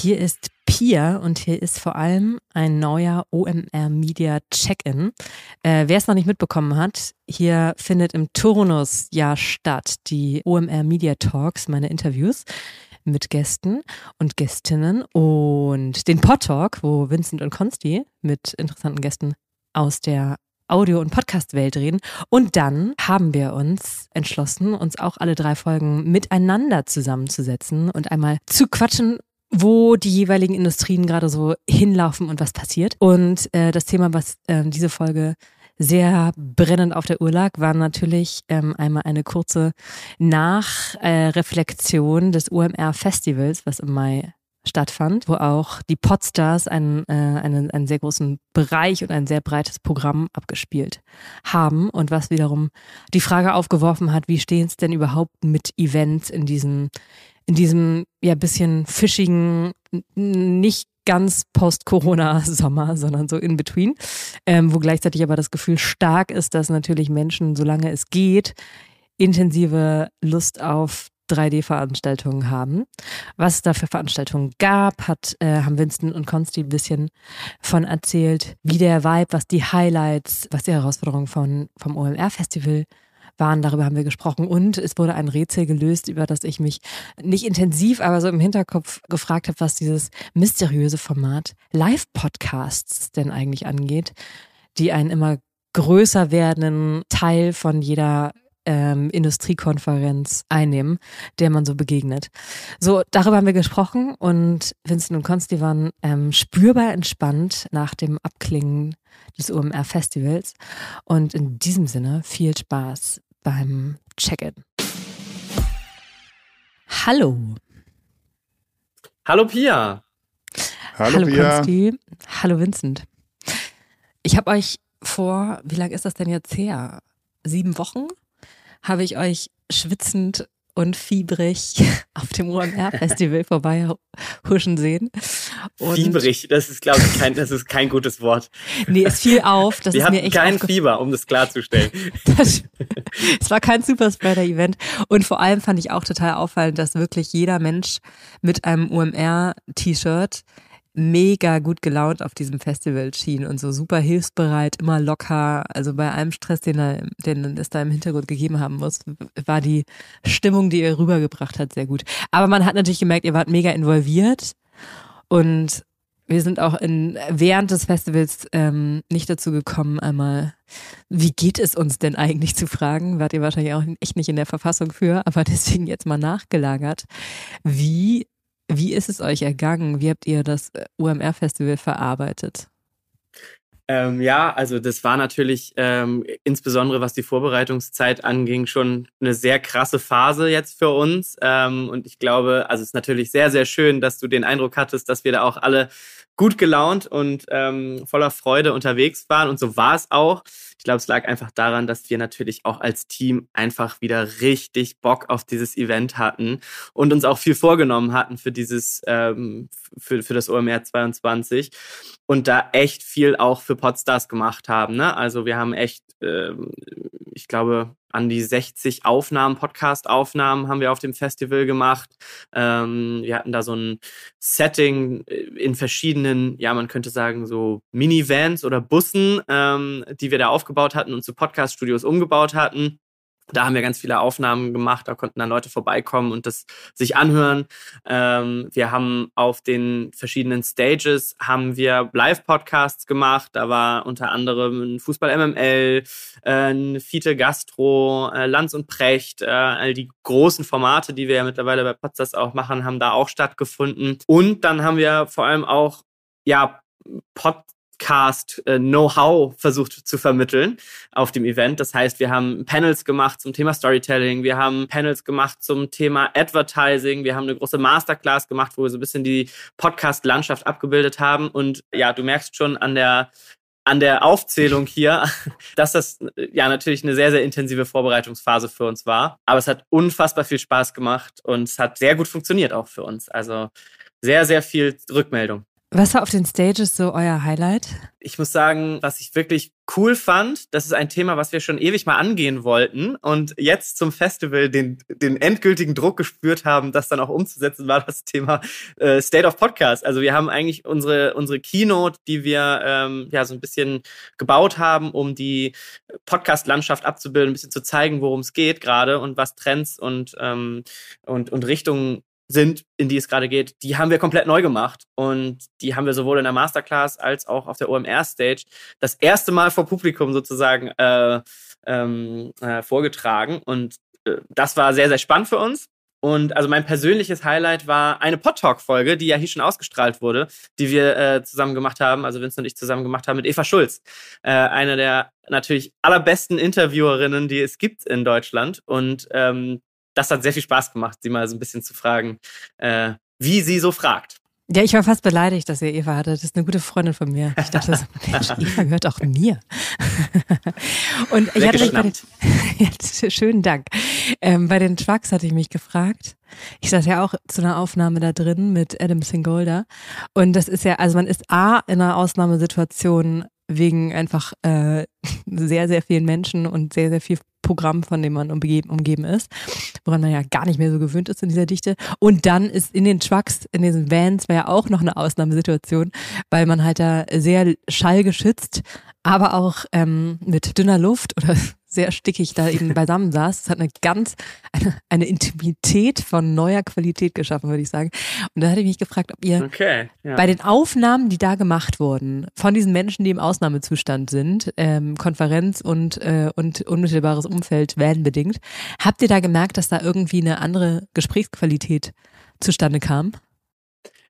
Hier ist Pia und hier ist vor allem ein neuer OMR Media Check-in. Äh, Wer es noch nicht mitbekommen hat, hier findet im Turnus ja statt die OMR Media Talks, meine Interviews mit Gästen und Gästinnen und den Pod Talk, wo Vincent und Konsti mit interessanten Gästen aus der Audio- und Podcast-Welt reden. Und dann haben wir uns entschlossen, uns auch alle drei Folgen miteinander zusammenzusetzen und einmal zu quatschen, wo die jeweiligen Industrien gerade so hinlaufen und was passiert. Und äh, das Thema, was äh, diese Folge sehr brennend auf der Uhr lag, war natürlich ähm, einmal eine kurze Nachreflexion äh, des UMR-Festivals, was im Mai stattfand, wo auch die Podstars einen, äh, einen, einen sehr großen Bereich und ein sehr breites Programm abgespielt haben und was wiederum die Frage aufgeworfen hat, wie stehen es denn überhaupt mit Events in diesem, in diesem ja bisschen fischigen, nicht ganz Post-Corona-Sommer, sondern so in between, ähm, wo gleichzeitig aber das Gefühl stark ist, dass natürlich Menschen, solange es geht, intensive Lust auf 3D-Veranstaltungen haben. Was es da für Veranstaltungen gab, hat, äh, haben Winston und Consti ein bisschen von erzählt, wie der Vibe, was die Highlights, was die Herausforderungen von, vom OMR-Festival waren. Darüber haben wir gesprochen und es wurde ein Rätsel gelöst, über das ich mich nicht intensiv, aber so im Hinterkopf gefragt habe, was dieses mysteriöse Format Live-Podcasts denn eigentlich angeht, die einen immer größer werdenden Teil von jeder ähm, Industriekonferenz einnehmen, der man so begegnet. So, darüber haben wir gesprochen und Vincent und Konsti waren ähm, spürbar entspannt nach dem Abklingen des UMR-Festivals. Und in diesem Sinne viel Spaß beim Check-in. Hallo. Hallo Pia. Hallo, Hallo Pia. Konsti. Hallo Vincent. Ich habe euch vor, wie lange ist das denn jetzt her? Sieben Wochen habe ich euch schwitzend und fiebrig auf dem UMR-Festival vorbei huschen sehen. Und fiebrig, das ist, glaube ich, kein, das ist kein gutes Wort. Nee, es fiel auf. Das Wir ist mir echt kein Fieber, um das klarzustellen. Das, es war kein Superspreader-Event. Und vor allem fand ich auch total auffallend, dass wirklich jeder Mensch mit einem UMR-T-Shirt mega gut gelaunt auf diesem Festival schien und so super hilfsbereit, immer locker. Also bei allem Stress, den, er, den es da im Hintergrund gegeben haben muss, war die Stimmung, die ihr rübergebracht hat, sehr gut. Aber man hat natürlich gemerkt, ihr wart mega involviert und wir sind auch in, während des Festivals ähm, nicht dazu gekommen, einmal, wie geht es uns denn eigentlich zu fragen? Wart ihr wahrscheinlich auch echt nicht in der Verfassung für, aber deswegen jetzt mal nachgelagert. Wie wie ist es euch ergangen? Wie habt ihr das äh, UMR-Festival verarbeitet? Ähm, ja, also das war natürlich ähm, insbesondere was die Vorbereitungszeit anging schon eine sehr krasse Phase jetzt für uns. Ähm, und ich glaube, also es ist natürlich sehr, sehr schön, dass du den Eindruck hattest, dass wir da auch alle gut gelaunt und ähm, voller Freude unterwegs waren. Und so war es auch. Ich glaube, es lag einfach daran, dass wir natürlich auch als Team einfach wieder richtig Bock auf dieses Event hatten und uns auch viel vorgenommen hatten für dieses, ähm, für, für das OMR 22 und da echt viel auch für Podstars gemacht haben. Ne? Also wir haben echt, ähm, ich glaube, an die 60 Aufnahmen, Podcast-Aufnahmen haben wir auf dem Festival gemacht. Ähm, wir hatten da so ein Setting in verschiedenen, ja, man könnte sagen, so Minivans oder Bussen, ähm, die wir da aufgebaut hatten und zu Podcast-Studios umgebaut hatten. Da haben wir ganz viele Aufnahmen gemacht, da konnten dann Leute vorbeikommen und das sich anhören. Ähm, wir haben auf den verschiedenen Stages haben wir Live-Podcasts gemacht. Da war unter anderem ein Fußball MML, äh, Fiete Gastro, äh, Lanz und Precht, äh, all die großen Formate, die wir ja mittlerweile bei Podcasts auch machen, haben da auch stattgefunden. Und dann haben wir vor allem auch ja Pod Podcast-Know-how äh, versucht zu vermitteln auf dem Event. Das heißt, wir haben Panels gemacht zum Thema Storytelling, wir haben Panels gemacht zum Thema Advertising, wir haben eine große Masterclass gemacht, wo wir so ein bisschen die Podcast-Landschaft abgebildet haben. Und ja, du merkst schon an der an der Aufzählung hier, dass das ja natürlich eine sehr, sehr intensive Vorbereitungsphase für uns war. Aber es hat unfassbar viel Spaß gemacht und es hat sehr gut funktioniert auch für uns. Also sehr, sehr viel Rückmeldung. Was war auf den Stages so euer Highlight? Ich muss sagen, was ich wirklich cool fand, das ist ein Thema, was wir schon ewig mal angehen wollten und jetzt zum Festival den, den endgültigen Druck gespürt haben, das dann auch umzusetzen, war das Thema äh, State of Podcast. Also wir haben eigentlich unsere, unsere Keynote, die wir ähm, ja so ein bisschen gebaut haben, um die Podcast-Landschaft abzubilden, ein bisschen zu zeigen, worum es geht gerade und was Trends und, ähm, und, und Richtungen sind, in die es gerade geht, die haben wir komplett neu gemacht. Und die haben wir sowohl in der Masterclass als auch auf der OMR-Stage das erste Mal vor Publikum sozusagen äh, ähm, äh, vorgetragen. Und äh, das war sehr, sehr spannend für uns. Und also mein persönliches Highlight war eine Podtalk-Folge, die ja hier schon ausgestrahlt wurde, die wir äh, zusammen gemacht haben, also Vincent und ich zusammen gemacht haben mit Eva Schulz. Äh, eine der natürlich allerbesten Interviewerinnen, die es gibt in Deutschland. Und ähm, das hat sehr viel Spaß gemacht, sie mal so ein bisschen zu fragen, äh, wie sie so fragt. Ja, ich war fast beleidigt, dass ihr Eva hatte. Das ist eine gute Freundin von mir. Ich dachte, das, Mensch, Eva gehört auch mir. Und ich hatte mich bei den, ja, schönen Dank. Ähm, bei den Trucks hatte ich mich gefragt. Ich saß ja auch zu einer Aufnahme da drin mit Adam Singolda. Und das ist ja, also man ist A in einer Ausnahmesituation wegen einfach äh, sehr, sehr vielen Menschen und sehr, sehr viel Programm, von dem man umgeben, ist, woran man ja gar nicht mehr so gewöhnt ist in dieser Dichte. Und dann ist in den Trucks, in diesen Vans, war ja auch noch eine Ausnahmesituation, weil man halt da sehr schallgeschützt, aber auch ähm, mit dünner Luft oder sehr stickig da eben beisammen saß. Es hat eine ganz, eine, eine Intimität von neuer Qualität geschaffen, würde ich sagen. Und da hatte ich mich gefragt, ob ihr okay, ja. bei den Aufnahmen, die da gemacht wurden, von diesen Menschen, die im Ausnahmezustand sind, ähm, Konferenz und, äh, und unmittelbares Umfeld werden bedingt, habt ihr da gemerkt, dass da irgendwie eine andere Gesprächsqualität zustande kam?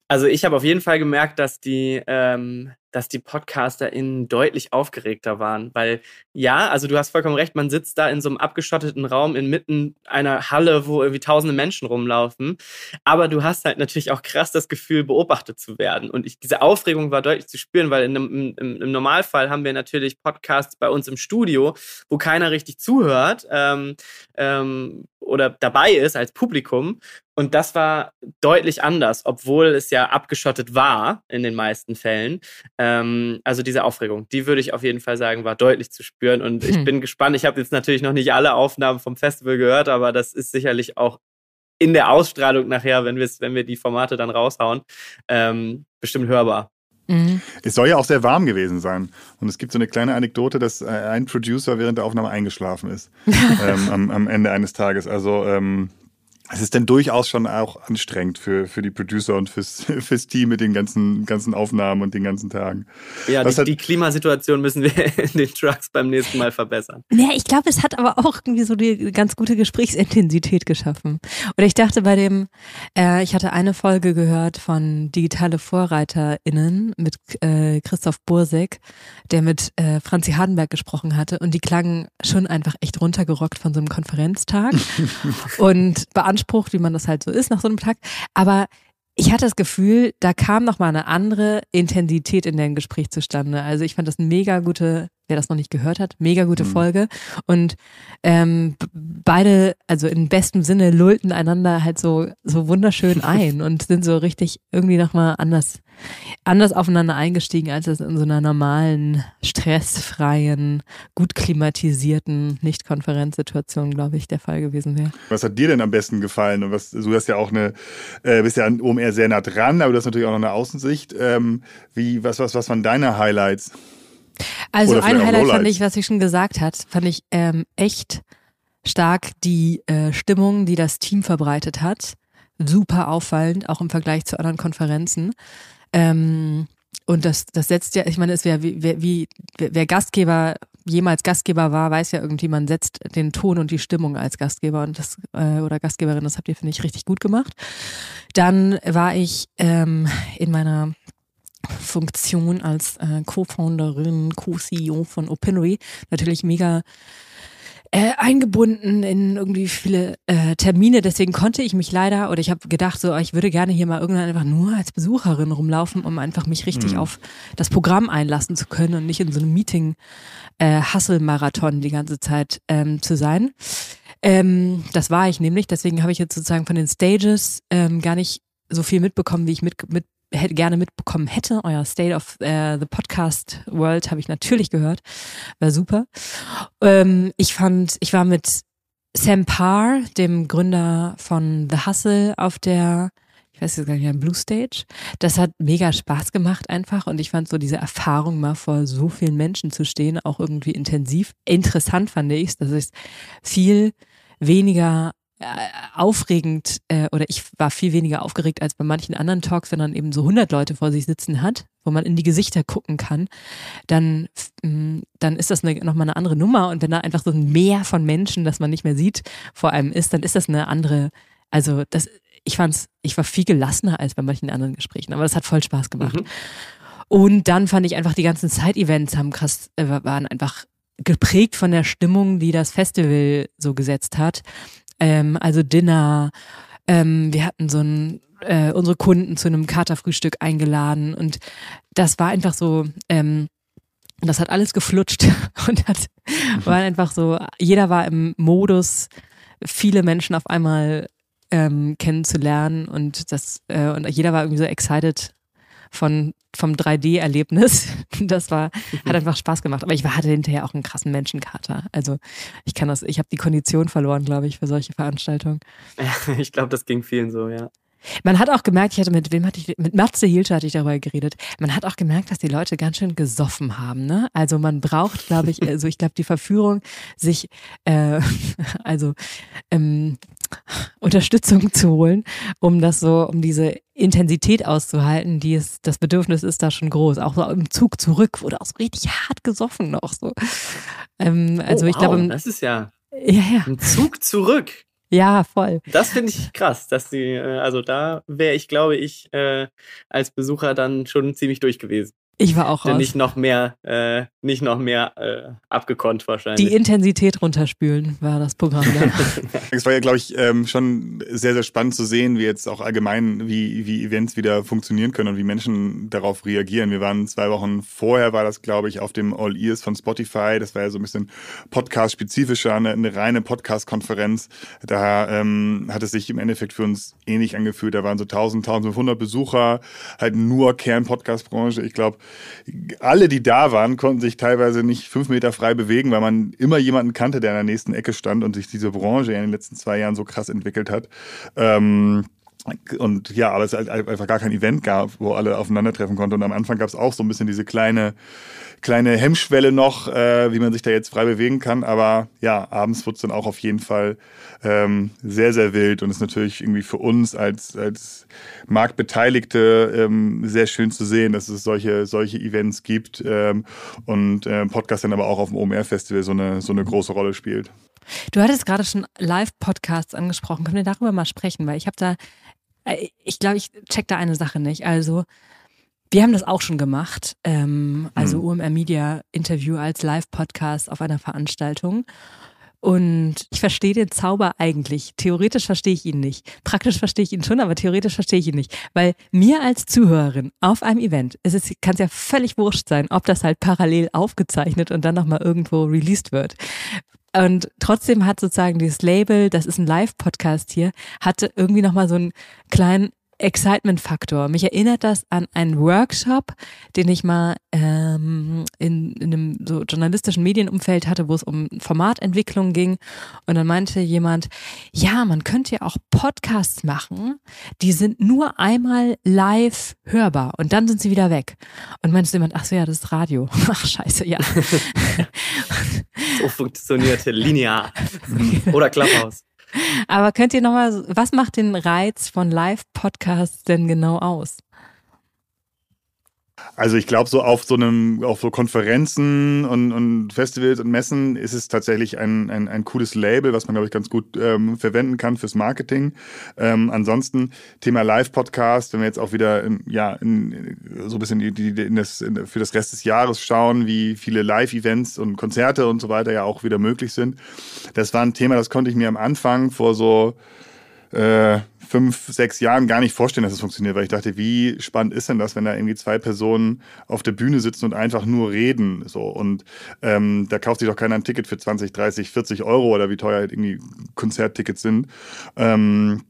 Also ich habe auf jeden Fall gemerkt, dass die ähm, dass die PodcasterInnen deutlich aufgeregter waren. Weil ja, also du hast vollkommen recht, man sitzt da in so einem abgeschotteten Raum inmitten einer Halle, wo irgendwie tausende Menschen rumlaufen. Aber du hast halt natürlich auch krass das Gefühl, beobachtet zu werden. Und ich, diese Aufregung war deutlich zu spüren, weil in einem, im, im, Normalfall haben wir natürlich Podcasts bei uns im Studio, wo keiner richtig zuhört ähm, ähm, oder dabei ist als Publikum. Und das war deutlich anders, obwohl es ja abgeschottet war in den meisten Fällen. Ähm, also diese Aufregung, die würde ich auf jeden Fall sagen, war deutlich zu spüren. Und ich hm. bin gespannt. Ich habe jetzt natürlich noch nicht alle Aufnahmen vom Festival gehört, aber das ist sicherlich auch in der Ausstrahlung nachher, wenn, wenn wir die Formate dann raushauen, ähm, bestimmt hörbar. Mhm. Es soll ja auch sehr warm gewesen sein. Und es gibt so eine kleine Anekdote, dass äh, ein Producer während der Aufnahme eingeschlafen ist ähm, am, am, Ende eines Tages. Also ähm, es ist dann durchaus schon auch anstrengend für, für die Producer und fürs, fürs Team mit den ganzen, ganzen Aufnahmen und den ganzen Tagen. Ja, die, hat, die, Klimasituation müssen wir in den Trucks beim nächsten Mal verbessern. Ja, ich glaube, es hat aber auch irgendwie so die ganz gute Gesprächsintensität geschaffen. Oder ich dachte bei dem, äh, ich hatte eine Folge gehört von Digitale VorreiterInnen mit äh, Christoph Bursek, der mit äh, Franzi Hardenberg gesprochen hatte und die klangen schon einfach echt runtergerockt von so einem Konferenztag und beantwortet beansprucht, wie man das halt so ist nach so einem Tag. Aber ich hatte das Gefühl, da kam noch mal eine andere Intensität in dem Gespräch zustande. Also ich fand das eine mega gute, wer das noch nicht gehört hat, mega gute mhm. Folge. Und ähm, beide, also im besten Sinne, lullten einander halt so, so wunderschön ein und sind so richtig irgendwie noch mal anders anders aufeinander eingestiegen, als es in so einer normalen, stressfreien, gut klimatisierten Nicht-Konferenzsituation, glaube ich, der Fall gewesen wäre. Was hat dir denn am besten gefallen? Und was, du hast ja auch eine, äh, bist ja an OMR sehr nah dran, aber du hast natürlich auch noch eine Außensicht. Ähm, wie, was, was, was waren deine Highlights? Also ein Highlight fand ich, was ich schon gesagt hat, fand ich ähm, echt stark die äh, Stimmung, die das Team verbreitet hat. Super auffallend, auch im Vergleich zu anderen Konferenzen. Ähm, und das, das setzt ja, ich meine, es wäre wie, wie, wer Gastgeber jemals Gastgeber war, weiß ja irgendwie, man setzt den Ton und die Stimmung als Gastgeber und das äh, oder Gastgeberin, das habt ihr, finde ich, richtig gut gemacht. Dann war ich ähm, in meiner Funktion als äh, Co-Founderin, Co-CEO von Opinory natürlich mega äh, eingebunden in irgendwie viele äh, Termine. Deswegen konnte ich mich leider, oder ich habe gedacht, so, ich würde gerne hier mal irgendwann einfach nur als Besucherin rumlaufen, um einfach mich richtig mhm. auf das Programm einlassen zu können und nicht in so einem Meeting äh, Hustle-Marathon die ganze Zeit ähm, zu sein. Ähm, das war ich nämlich, deswegen habe ich jetzt sozusagen von den Stages ähm, gar nicht so viel mitbekommen, wie ich mit, mit hätte, gerne mitbekommen hätte. Euer State of äh, the Podcast World habe ich natürlich gehört. War super. Ähm, ich fand, ich war mit Sam Parr, dem Gründer von The Hustle, auf der ich weiß jetzt gar nicht mehr, Blue Stage. Das hat mega Spaß gemacht einfach und ich fand so diese Erfahrung mal vor so vielen Menschen zu stehen auch irgendwie intensiv. Interessant fand ich dass es viel weniger aufregend äh, oder ich war viel weniger aufgeregt als bei manchen anderen Talks, wenn man eben so 100 Leute vor sich sitzen hat, wo man in die Gesichter gucken kann, dann, mm, dann ist das eine, nochmal eine andere Nummer und wenn da einfach so ein Meer von Menschen, das man nicht mehr sieht, vor einem ist, dann ist das eine andere, also das ich fand's, ich war viel gelassener als bei manchen anderen Gesprächen, aber das hat voll Spaß gemacht. Mhm. Und dann fand ich einfach die ganzen Side-Events haben krass, äh, waren einfach geprägt von der Stimmung, die das Festival so gesetzt hat. Ähm, also Dinner, ähm, wir hatten so ein, äh, unsere Kunden zu einem Katerfrühstück eingeladen und das war einfach so, ähm, das hat alles geflutscht und hat, mhm. war einfach so, jeder war im Modus, viele Menschen auf einmal ähm, kennenzulernen und das äh, und jeder war irgendwie so excited von vom 3D-Erlebnis. Das war hat einfach Spaß gemacht. Aber ich hatte hinterher auch einen krassen Menschenkater. Also ich kann das, ich habe die Kondition verloren, glaube ich, für solche Veranstaltungen. Ich glaube, das ging vielen so, ja. Man hat auch gemerkt, ich hatte mit wem hatte ich, mit Matze Hilsche hatte ich darüber geredet. Man hat auch gemerkt, dass die Leute ganz schön gesoffen haben. Ne? Also man braucht, glaube ich, also ich glaube die Verführung, sich äh, also ähm, Unterstützung zu holen, um das so, um diese Intensität auszuhalten, die es, das Bedürfnis ist da schon groß. Auch so im Zug zurück wurde auch so richtig hart gesoffen noch so. Ähm, also oh, ich glaube, das ist ja, ja, ja. ein Zug zurück. Ja, voll. Das finde ich krass, dass die, äh, also da wäre ich, glaube ich, äh, als Besucher dann schon ziemlich durch gewesen. Ich war auch raus. Nicht noch mehr, äh, nicht noch mehr äh, abgekonnt wahrscheinlich. Die Intensität runterspülen war das Programm. es war ja, glaube ich, ähm, schon sehr, sehr spannend zu sehen, wie jetzt auch allgemein, wie, wie Events wieder funktionieren können und wie Menschen darauf reagieren. Wir waren zwei Wochen vorher, war das, glaube ich, auf dem All Ears von Spotify. Das war ja so ein bisschen Podcast-spezifischer, eine, eine reine Podcast-Konferenz. Da ähm, hat es sich im Endeffekt für uns ähnlich angefühlt. Da waren so 1000, 1500 Besucher, halt nur Kern-Podcast-Branche. Ich glaube, alle, die da waren, konnten sich teilweise nicht fünf Meter frei bewegen, weil man immer jemanden kannte, der in der nächsten Ecke stand und sich diese Branche in den letzten zwei Jahren so krass entwickelt hat. Ähm, und ja, aber es halt einfach gar kein Event gab, wo alle aufeinandertreffen konnten. Und am Anfang gab es auch so ein bisschen diese kleine, kleine Hemmschwelle noch, äh, wie man sich da jetzt frei bewegen kann. Aber ja, abends wird es dann auch auf jeden Fall ähm, sehr, sehr wild und ist natürlich irgendwie für uns als, als Marktbeteiligte ähm, sehr schön zu sehen, dass es solche, solche Events gibt ähm, und äh, Podcast dann aber auch auf dem OMR-Festival so eine, so eine große Rolle spielt. Du hattest gerade schon Live-Podcasts angesprochen. Können wir darüber mal sprechen? Weil ich habe da, ich glaube, ich check da eine Sache nicht. Also, wir haben das auch schon gemacht. Ähm, also mhm. UMR Media Interview als Live-Podcast auf einer Veranstaltung. Und ich verstehe den Zauber eigentlich. Theoretisch verstehe ich ihn nicht. Praktisch verstehe ich ihn schon, aber theoretisch verstehe ich ihn nicht. Weil mir als Zuhörerin auf einem Event ist es, kann es ja völlig wurscht sein, ob das halt parallel aufgezeichnet und dann nochmal irgendwo released wird. Und trotzdem hat sozusagen dieses Label, das ist ein Live-Podcast hier, hatte irgendwie nochmal so einen kleinen Excitement-Faktor. Mich erinnert das an einen Workshop, den ich mal ähm, in, in einem so journalistischen Medienumfeld hatte, wo es um Formatentwicklung ging. Und dann meinte jemand, ja, man könnte ja auch Podcasts machen, die sind nur einmal live hörbar und dann sind sie wieder weg. Und meinte jemand, ach so, ja, das ist Radio. Ach, scheiße, ja. so funktionierte linear. Oder Clubhouse. Aber könnt ihr nochmal, was macht den Reiz von Live-Podcasts denn genau aus? Also ich glaube, so auf so einem, auf so Konferenzen und, und Festivals und Messen ist es tatsächlich ein, ein, ein cooles Label, was man, glaube ich, ganz gut ähm, verwenden kann fürs Marketing. Ähm, ansonsten Thema Live-Podcast, wenn wir jetzt auch wieder in, ja, in, so ein bisschen in, in das, in, für das Rest des Jahres schauen, wie viele Live-Events und Konzerte und so weiter ja auch wieder möglich sind. Das war ein Thema, das konnte ich mir am Anfang vor so äh, fünf, sechs Jahren gar nicht vorstellen, dass es funktioniert, weil ich dachte, wie spannend ist denn das, wenn da irgendwie zwei Personen auf der Bühne sitzen und einfach nur reden, so und ähm, da kauft sich doch keiner ein Ticket für 20, 30, 40 Euro oder wie teuer halt irgendwie Konzerttickets sind. Ähm,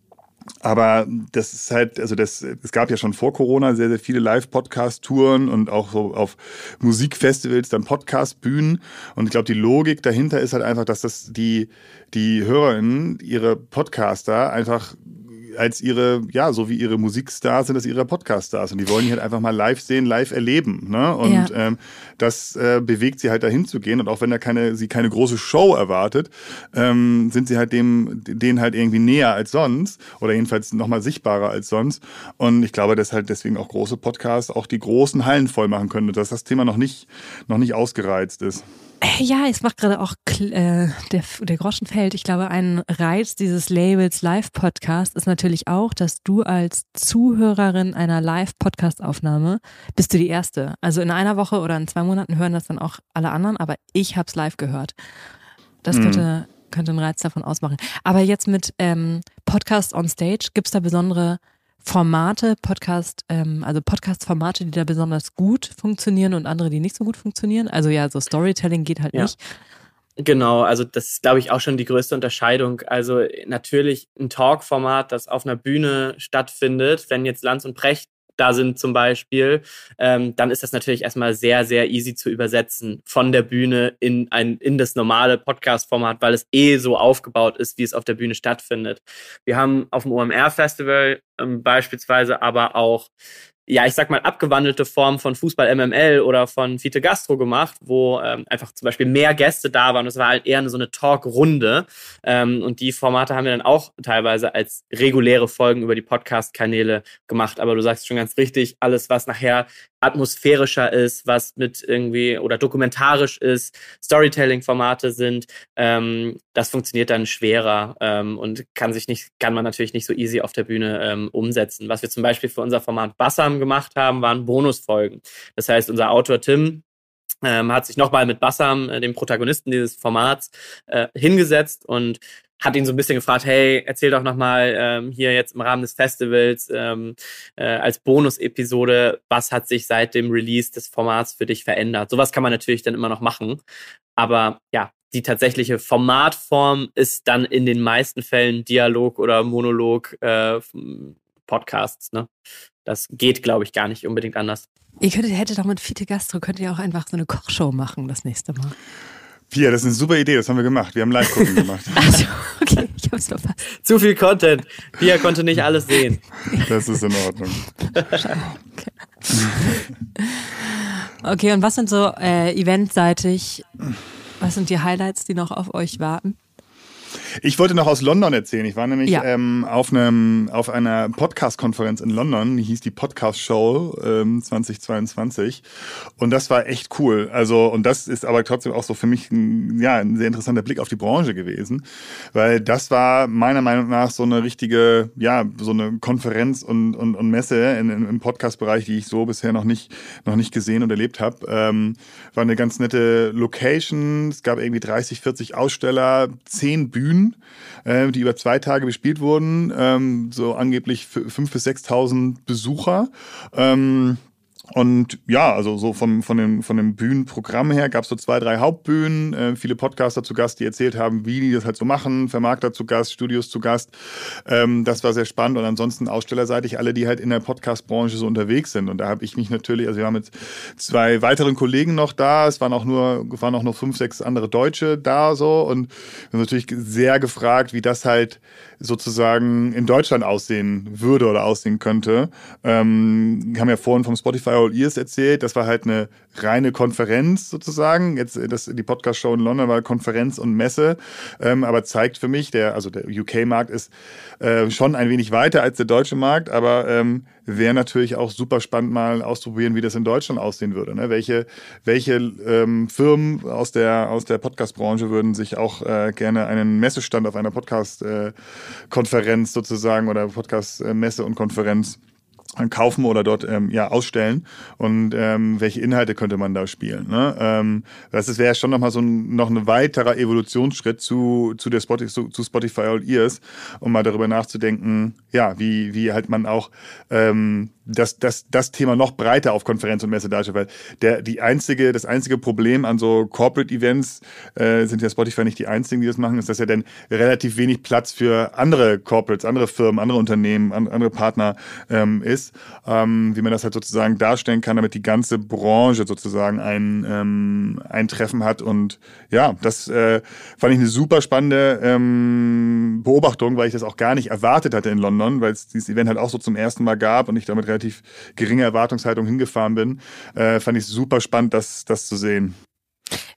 aber das ist halt, also das, es gab ja schon vor Corona sehr, sehr viele Live-Podcast-Touren und auch so auf Musikfestivals dann Podcast-Bühnen. Und ich glaube, die Logik dahinter ist halt einfach, dass das die, die HörerInnen, ihre Podcaster einfach als ihre, ja, so wie ihre Musikstars sind das ihre Podcaststars. Und die wollen die halt einfach mal live sehen, live erleben. Ne? Und ja. ähm, das äh, bewegt sie halt dahin zu gehen. Und auch wenn da keine, sie keine große Show erwartet, ähm, sind sie halt dem, denen halt irgendwie näher als sonst oder jedenfalls nochmal sichtbarer als sonst. Und ich glaube, dass halt deswegen auch große Podcasts auch die großen Hallen voll machen können, dass das Thema noch nicht, noch nicht ausgereizt ist. Äh, ja, es macht gerade auch äh, der, der Groschen fällt. Ich glaube, ein Reiz dieses Labels Live-Podcast ist natürlich auch, dass du als Zuhörerin einer Live-Podcast-Aufnahme bist du die Erste. Also in einer Woche oder in zwei Monaten hören das dann auch alle anderen, aber ich habe es live gehört. Das mhm. könnte, könnte einen Reiz davon ausmachen. Aber jetzt mit ähm, Podcast on Stage, gibt es da besondere Formate, Podcast, ähm, also Podcast-Formate, die da besonders gut funktionieren und andere, die nicht so gut funktionieren? Also ja, so Storytelling geht halt ja. nicht. Genau, also das ist, glaube ich, auch schon die größte Unterscheidung. Also natürlich ein Talk-Format, das auf einer Bühne stattfindet, wenn jetzt Lanz und Precht da sind zum Beispiel, ähm, dann ist das natürlich erstmal sehr, sehr easy zu übersetzen von der Bühne in, ein, in das normale Podcast-Format, weil es eh so aufgebaut ist, wie es auf der Bühne stattfindet. Wir haben auf dem OMR-Festival ähm, beispielsweise aber auch ja, ich sag mal, abgewandelte Form von Fußball MML oder von Vite Gastro gemacht, wo ähm, einfach zum Beispiel mehr Gäste da waren. Es war halt eher so eine Talk-Runde. Ähm, und die Formate haben wir dann auch teilweise als reguläre Folgen über die Podcast-Kanäle gemacht. Aber du sagst schon ganz richtig, alles, was nachher atmosphärischer ist, was mit irgendwie oder dokumentarisch ist, Storytelling-Formate sind, ähm, das funktioniert dann schwerer ähm, und kann sich nicht, kann man natürlich nicht so easy auf der Bühne ähm, umsetzen. Was wir zum Beispiel für unser Format Bassam gemacht haben, waren Bonusfolgen. Das heißt, unser Autor Tim ähm, hat sich nochmal mit Bassam, äh, dem Protagonisten dieses Formats, äh, hingesetzt und hat ihn so ein bisschen gefragt, hey, erzähl doch nochmal ähm, hier jetzt im Rahmen des Festivals ähm, äh, als Bonus-Episode, was hat sich seit dem Release des Formats für dich verändert? Sowas kann man natürlich dann immer noch machen. Aber ja, die tatsächliche Formatform ist dann in den meisten Fällen Dialog oder Monolog äh, Podcasts. Ne? Das geht, glaube ich, gar nicht unbedingt anders. Ihr könntet, hättet doch mit Fiete Gastro, könnt ihr auch einfach so eine Kochshow machen das nächste Mal. Pia, das ist eine super Idee, das haben wir gemacht. Wir haben Live-Gucken gemacht. Achso, okay, ich hab's verpasst. Zu viel Content. Pia konnte nicht alles sehen. Das ist in Ordnung. okay. okay, und was sind so äh, eventseitig, was sind die Highlights, die noch auf euch warten? Ich wollte noch aus London erzählen. Ich war nämlich ja. ähm, auf, einem, auf einer Podcast-Konferenz in London, die hieß die Podcast Show ähm, 2022. Und das war echt cool. Also, und das ist aber trotzdem auch so für mich ein, ja, ein sehr interessanter Blick auf die Branche gewesen. Weil das war meiner Meinung nach so eine richtige, ja, so eine Konferenz und, und, und Messe in, in, im Podcast-Bereich, die ich so bisher noch nicht, noch nicht gesehen und erlebt habe. Ähm, war eine ganz nette Location. Es gab irgendwie 30, 40 Aussteller, zehn Bühnen Bühnen, äh, die über zwei Tage bespielt wurden, ähm, so angeblich 5.000 bis 6.000 Besucher. Ähm, und ja, also so vom, von, dem, von dem Bühnenprogramm her gab es so zwei, drei Hauptbühnen, äh, viele Podcaster zu Gast, die erzählt haben, wie die das halt so machen, Vermarkter zu Gast, Studios zu Gast. Ähm, das war sehr spannend und ansonsten ausstellerseitig alle, die halt in der Podcast-Branche so unterwegs sind. Und da habe ich mich natürlich, also wir haben mit zwei weiteren Kollegen noch da, es waren auch nur, waren auch noch fünf, sechs andere Deutsche da so und wir haben natürlich sehr gefragt, wie das halt sozusagen in Deutschland aussehen würde oder aussehen könnte. Ähm, haben ja vorhin vom Spotify All Ears erzählt, das war halt eine reine Konferenz sozusagen. Jetzt das, die Podcast-Show in London war Konferenz und Messe, ähm, aber zeigt für mich, der, also der UK-Markt ist äh, schon ein wenig weiter als der deutsche Markt, aber ähm, wäre natürlich auch super spannend mal auszuprobieren, wie das in Deutschland aussehen würde. Ne? Welche, welche ähm, Firmen aus der, aus der Podcast-Branche würden sich auch äh, gerne einen Messestand auf einer Podcast-Konferenz äh, sozusagen oder Podcast-Messe und Konferenz kaufen oder dort ähm, ja ausstellen und ähm, welche Inhalte könnte man da spielen. Ne? Ähm, das wäre schon nochmal so ein, noch ein weiterer Evolutionsschritt zu, zu der Spotify, zu, zu Spotify All Ears, um mal darüber nachzudenken, ja, wie, wie halt man auch ähm, das, das, das Thema noch breiter auf Konferenz und Messe darstellt, weil der, die einzige, das einzige Problem an so Corporate Events äh, sind ja Spotify nicht die einzigen, die das machen, ist, dass ja dann relativ wenig Platz für andere Corporates, andere Firmen, andere Unternehmen, an, andere Partner ähm, ist, ähm, wie man das halt sozusagen darstellen kann, damit die ganze Branche sozusagen ein, ähm, ein Treffen hat. Und ja, das äh, fand ich eine super spannende ähm, Beobachtung, weil ich das auch gar nicht erwartet hatte in London, weil es dieses Event halt auch so zum ersten Mal gab und ich damit relativ geringe Erwartungshaltung hingefahren bin, äh, fand ich super spannend, das, das zu sehen.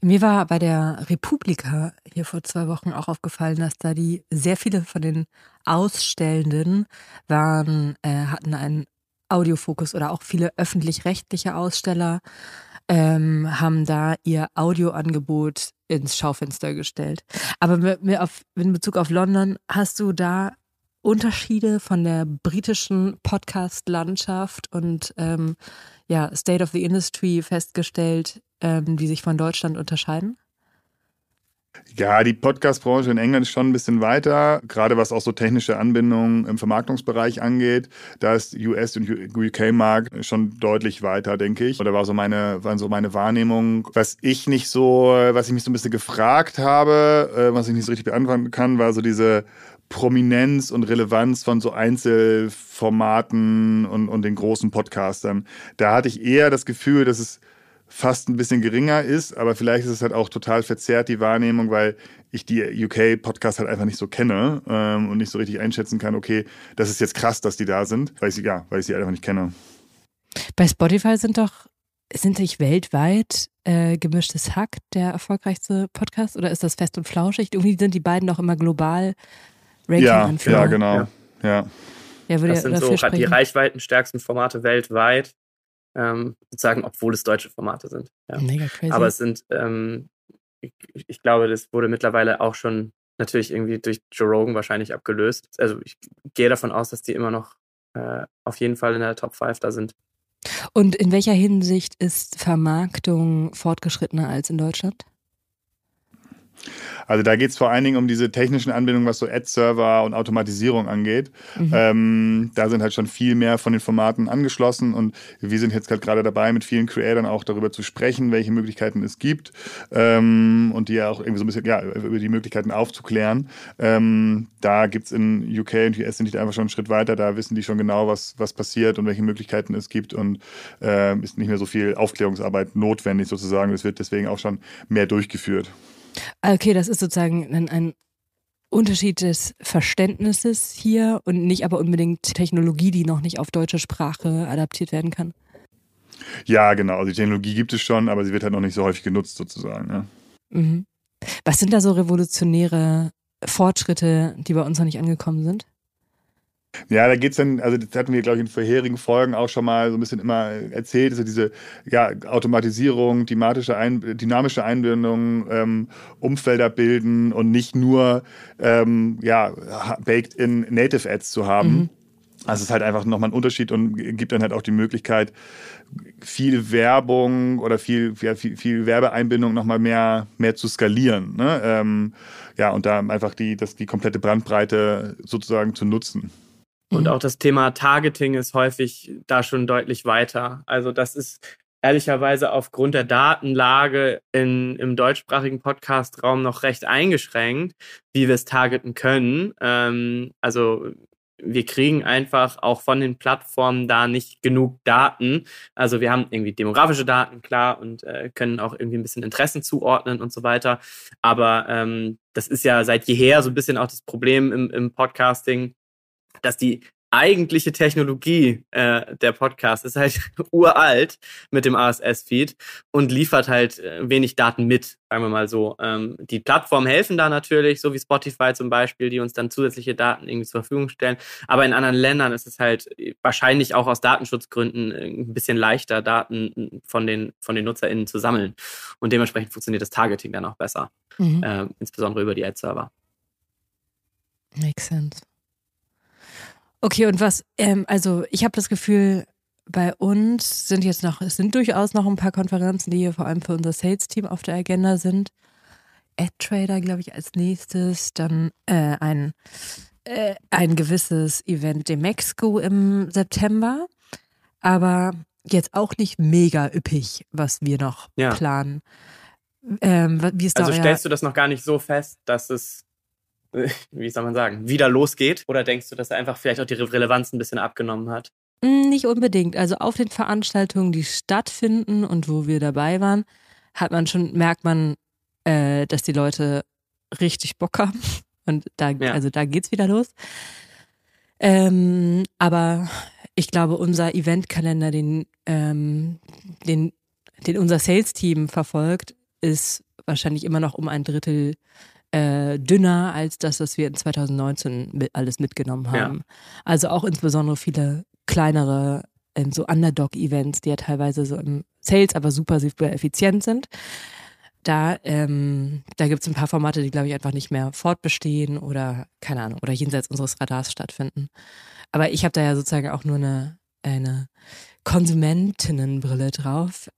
Mir war bei der Republika hier vor zwei Wochen auch aufgefallen, dass da die sehr viele von den Ausstellenden waren, äh, hatten einen Audiofokus oder auch viele öffentlich-rechtliche Aussteller ähm, haben da ihr Audioangebot ins Schaufenster gestellt. Aber mit, auf, in Bezug auf London, hast du da Unterschiede von der britischen Podcast-Landschaft und ähm, ja, State of the Industry festgestellt, ähm, die sich von Deutschland unterscheiden? Ja, die Podcast-Branche in England ist schon ein bisschen weiter, gerade was auch so technische Anbindungen im Vermarktungsbereich angeht. Da ist US- und UK-Markt schon deutlich weiter, denke ich. Oder war so meine, war so meine Wahrnehmung. Was ich nicht so, was ich mich so ein bisschen gefragt habe, äh, was ich nicht so richtig beantworten kann, war so diese Prominenz und Relevanz von so Einzelformaten und, und den großen Podcastern. Da hatte ich eher das Gefühl, dass es fast ein bisschen geringer ist, aber vielleicht ist es halt auch total verzerrt, die Wahrnehmung, weil ich die UK-Podcasts halt einfach nicht so kenne ähm, und nicht so richtig einschätzen kann, okay, das ist jetzt krass, dass die da sind, weil ich sie, ja, weil ich sie einfach nicht kenne. Bei Spotify sind doch, sind nicht weltweit äh, gemischtes Hack der erfolgreichste Podcast oder ist das fest und flauschig? Irgendwie sind die beiden doch immer global Ranking ja. Ja, genau. Ja. ja. ja würde das sind so sprechen. die reichweitenstärksten Formate weltweit ähm, sozusagen, obwohl es deutsche Formate sind. Ja. Mega crazy. Aber es sind, ähm, ich, ich, glaube, das wurde mittlerweile auch schon natürlich irgendwie durch Joe Rogan wahrscheinlich abgelöst. Also ich gehe davon aus, dass die immer noch äh, auf jeden Fall in der Top 5 da sind. Und in welcher Hinsicht ist Vermarktung fortgeschrittener als in Deutschland? Also da geht es vor allen Dingen um diese technischen Anbindungen, was so Ad-Server und Automatisierung angeht. Mhm. Ähm, da sind halt schon viel mehr von den Formaten angeschlossen und wir sind jetzt gerade dabei, mit vielen Creatoren auch darüber zu sprechen, welche Möglichkeiten es gibt ähm, und die ja auch irgendwie so ein bisschen ja, über die Möglichkeiten aufzuklären. Ähm, da gibt es in UK und US sind die einfach schon einen Schritt weiter, da wissen die schon genau, was, was passiert und welche Möglichkeiten es gibt und äh, ist nicht mehr so viel Aufklärungsarbeit notwendig sozusagen. Es wird deswegen auch schon mehr durchgeführt. Okay, das ist sozusagen ein, ein Unterschied des Verständnisses hier und nicht aber unbedingt Technologie, die noch nicht auf deutsche Sprache adaptiert werden kann. Ja, genau. Also die Technologie gibt es schon, aber sie wird halt noch nicht so häufig genutzt sozusagen. Ja. Mhm. Was sind da so revolutionäre Fortschritte, die bei uns noch nicht angekommen sind? Ja, da geht's dann, also das hatten wir, glaube ich, in vorherigen Folgen auch schon mal so ein bisschen immer erzählt, also diese ja, Automatisierung, thematische Ein dynamische Einbindung, ähm, Umfelder bilden und nicht nur ähm, ja, baked in Native Ads zu haben. Mhm. Also es ist halt einfach nochmal ein Unterschied und gibt dann halt auch die Möglichkeit, viel Werbung oder viel, ja, viel, viel Werbeeinbindung nochmal mehr, mehr zu skalieren. Ne? Ähm, ja, und da einfach die, das, die komplette Brandbreite sozusagen zu nutzen. Und mhm. auch das Thema Targeting ist häufig da schon deutlich weiter. Also das ist ehrlicherweise aufgrund der Datenlage in, im deutschsprachigen Podcast-Raum noch recht eingeschränkt, wie wir es targeten können. Ähm, also wir kriegen einfach auch von den Plattformen da nicht genug Daten. Also wir haben irgendwie demografische Daten, klar, und äh, können auch irgendwie ein bisschen Interessen zuordnen und so weiter. Aber ähm, das ist ja seit jeher so ein bisschen auch das Problem im, im Podcasting, dass die eigentliche Technologie äh, der Podcast ist halt uralt mit dem RSS-Feed und liefert halt äh, wenig Daten mit, sagen wir mal so. Ähm, die Plattformen helfen da natürlich, so wie Spotify zum Beispiel, die uns dann zusätzliche Daten irgendwie zur Verfügung stellen. Aber in anderen Ländern ist es halt wahrscheinlich auch aus Datenschutzgründen äh, ein bisschen leichter, Daten von den, von den NutzerInnen zu sammeln. Und dementsprechend funktioniert das Targeting dann auch besser, mhm. äh, insbesondere über die Ad-Server. Makes sense. Okay, und was, ähm, also ich habe das Gefühl, bei uns sind jetzt noch, es sind durchaus noch ein paar Konferenzen, die hier vor allem für unser Sales-Team auf der Agenda sind. AdTrader, glaube ich, als nächstes, dann äh, ein, äh, ein gewisses Event Demexco im September. aber jetzt auch nicht mega üppig, was wir noch ja. planen. Ähm, wie ist also stellst du das noch gar nicht so fest, dass es, wie soll man sagen, wieder losgeht? Oder denkst du, dass er einfach vielleicht auch die Relevanz ein bisschen abgenommen hat? Hm, nicht unbedingt. Also auf den Veranstaltungen, die stattfinden und wo wir dabei waren, hat man schon, merkt man, äh, dass die Leute richtig Bock haben. Und da, ja. also da geht's wieder los. Ähm, aber ich glaube, unser Eventkalender, den, ähm, den, den unser Sales-Team verfolgt, ist wahrscheinlich immer noch um ein Drittel äh, dünner als das, was wir in 2019 mit, alles mitgenommen haben. Ja. Also auch insbesondere viele kleinere ähm, so Underdog-Events, die ja teilweise so im Sales aber super, super effizient sind. Da, ähm, da gibt es ein paar Formate, die, glaube ich, einfach nicht mehr fortbestehen oder, keine Ahnung, oder jenseits unseres Radars stattfinden. Aber ich habe da ja sozusagen auch nur eine, eine Konsumentinnenbrille drauf.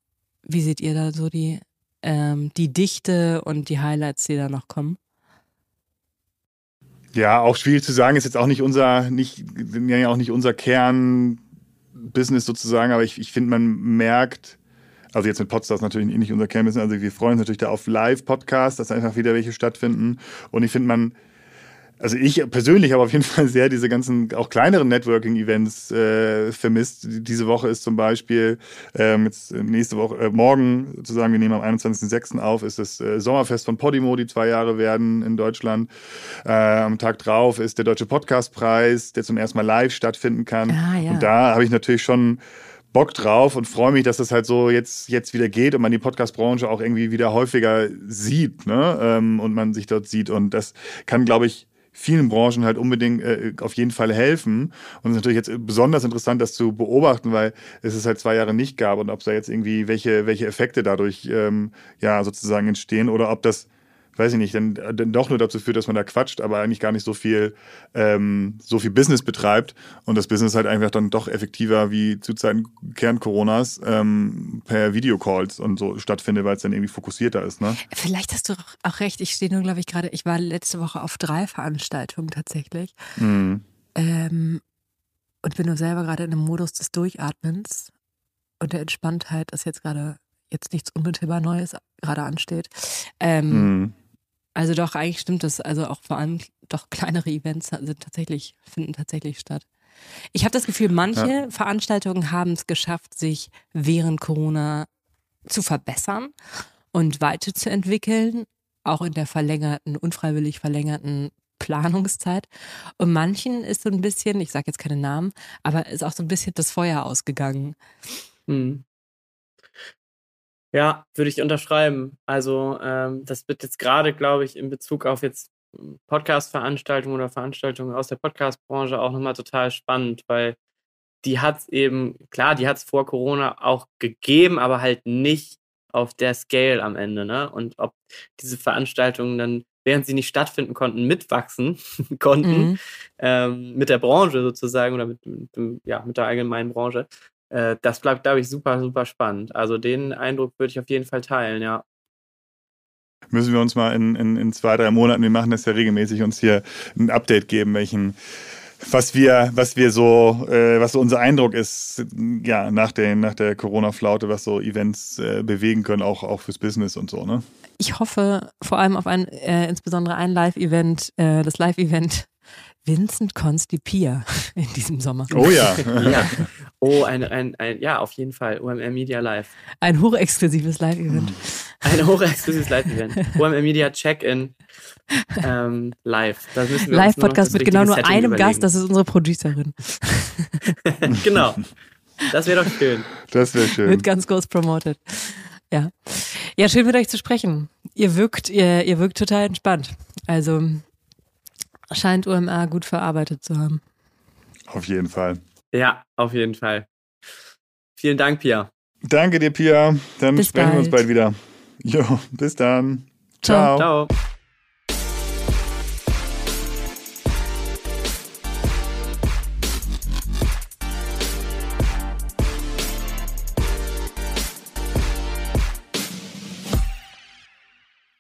Wie seht ihr da so die ähm, die Dichte und die Highlights, die da noch kommen? Ja, auch schwierig zu sagen, ist jetzt auch nicht unser, nicht, ja auch nicht unser Kernbusiness sozusagen, aber ich, ich finde, man merkt, also jetzt mit Podstars natürlich nicht unser Kernbusiness, also wir freuen uns natürlich da auf Live-Podcasts, dass einfach wieder welche stattfinden. Und ich finde, man also ich persönlich habe auf jeden Fall sehr diese ganzen auch kleineren Networking-Events äh, vermisst. Diese Woche ist zum Beispiel ähm, jetzt nächste Woche, äh, morgen sozusagen, wir nehmen am 21.06. auf, ist das äh, Sommerfest von Podimo, die zwei Jahre werden in Deutschland. Äh, am Tag drauf ist der Deutsche Podcastpreis, der zum ersten Mal live stattfinden kann. Ah, ja. Und da habe ich natürlich schon Bock drauf und freue mich, dass das halt so jetzt, jetzt wieder geht und man die Podcast-Branche auch irgendwie wieder häufiger sieht ne? Ähm, und man sich dort sieht. Und das kann, glaube ich, vielen Branchen halt unbedingt äh, auf jeden Fall helfen. Und es ist natürlich jetzt besonders interessant, das zu beobachten, weil es es halt zwei Jahre nicht gab und ob da jetzt irgendwie welche, welche Effekte dadurch ähm, ja sozusagen entstehen oder ob das weiß ich nicht, dann, dann doch nur dazu führt, dass man da quatscht, aber eigentlich gar nicht so viel, ähm, so viel Business betreibt und das Business halt einfach dann doch effektiver wie zu Zeiten Kern-Coronas ähm, per Videocalls und so stattfindet, weil es dann irgendwie fokussierter ist. Ne? Vielleicht hast du auch recht. Ich stehe nur, glaube ich, gerade, ich war letzte Woche auf drei Veranstaltungen tatsächlich. Mhm. Ähm, und bin nur selber gerade in einem Modus des Durchatmens und der Entspanntheit, dass jetzt gerade jetzt nichts unmittelbar Neues gerade ansteht. Ähm, mhm. Also doch, eigentlich stimmt das. Also auch vor allem doch kleinere Events sind tatsächlich, finden tatsächlich statt. Ich habe das Gefühl, manche ja. Veranstaltungen haben es geschafft, sich während Corona zu verbessern und weiterzuentwickeln, auch in der verlängerten, unfreiwillig verlängerten Planungszeit. Und manchen ist so ein bisschen, ich sage jetzt keine Namen, aber ist auch so ein bisschen das Feuer ausgegangen. Mhm. Ja, würde ich unterschreiben. Also ähm, das wird jetzt gerade, glaube ich, in Bezug auf jetzt Podcast-Veranstaltungen oder Veranstaltungen aus der Podcast-Branche auch nochmal total spannend, weil die hat es eben, klar, die hat es vor Corona auch gegeben, aber halt nicht auf der Scale am Ende. Ne? Und ob diese Veranstaltungen dann, während sie nicht stattfinden konnten, mitwachsen konnten, mhm. ähm, mit der Branche sozusagen oder mit, mit, ja, mit der allgemeinen Branche, äh, das bleibt, glaube ich, super, super spannend. Also den Eindruck würde ich auf jeden Fall teilen, ja. Müssen wir uns mal in, in, in zwei, drei Monaten, wir machen das ja regelmäßig, uns hier ein Update geben, welchen was wir, was wir so, äh, was so unser Eindruck ist, ja, nach, den, nach der Corona-Flaute, was so Events äh, bewegen können, auch, auch fürs Business und so, ne? Ich hoffe vor allem auf ein, äh, insbesondere ein Live-Event, äh, das Live-Event Vincent Constipia in diesem Sommer. Oh ja. ja. Oh, ein, ein, ein, ja, auf jeden Fall. OMR Media Live. Ein hochexklusives Live-Event. Ein hochexklusives Live-Event. OMR Media Check-In ähm, live. Live-Podcast mit genau nur Setting einem überlegen. Gast, das ist unsere Producerin. genau. Das wäre doch schön. Das wäre schön. Wird ganz groß promoted. Ja. Ja, schön mit euch zu sprechen. Ihr wirkt, ihr, ihr wirkt total entspannt. Also scheint UMR gut verarbeitet zu haben. Auf jeden Fall. Ja, auf jeden Fall. Vielen Dank, Pia. Danke dir, Pia. Dann bis sprechen bald. wir uns bald wieder. Jo, bis dann. Ciao. Ciao.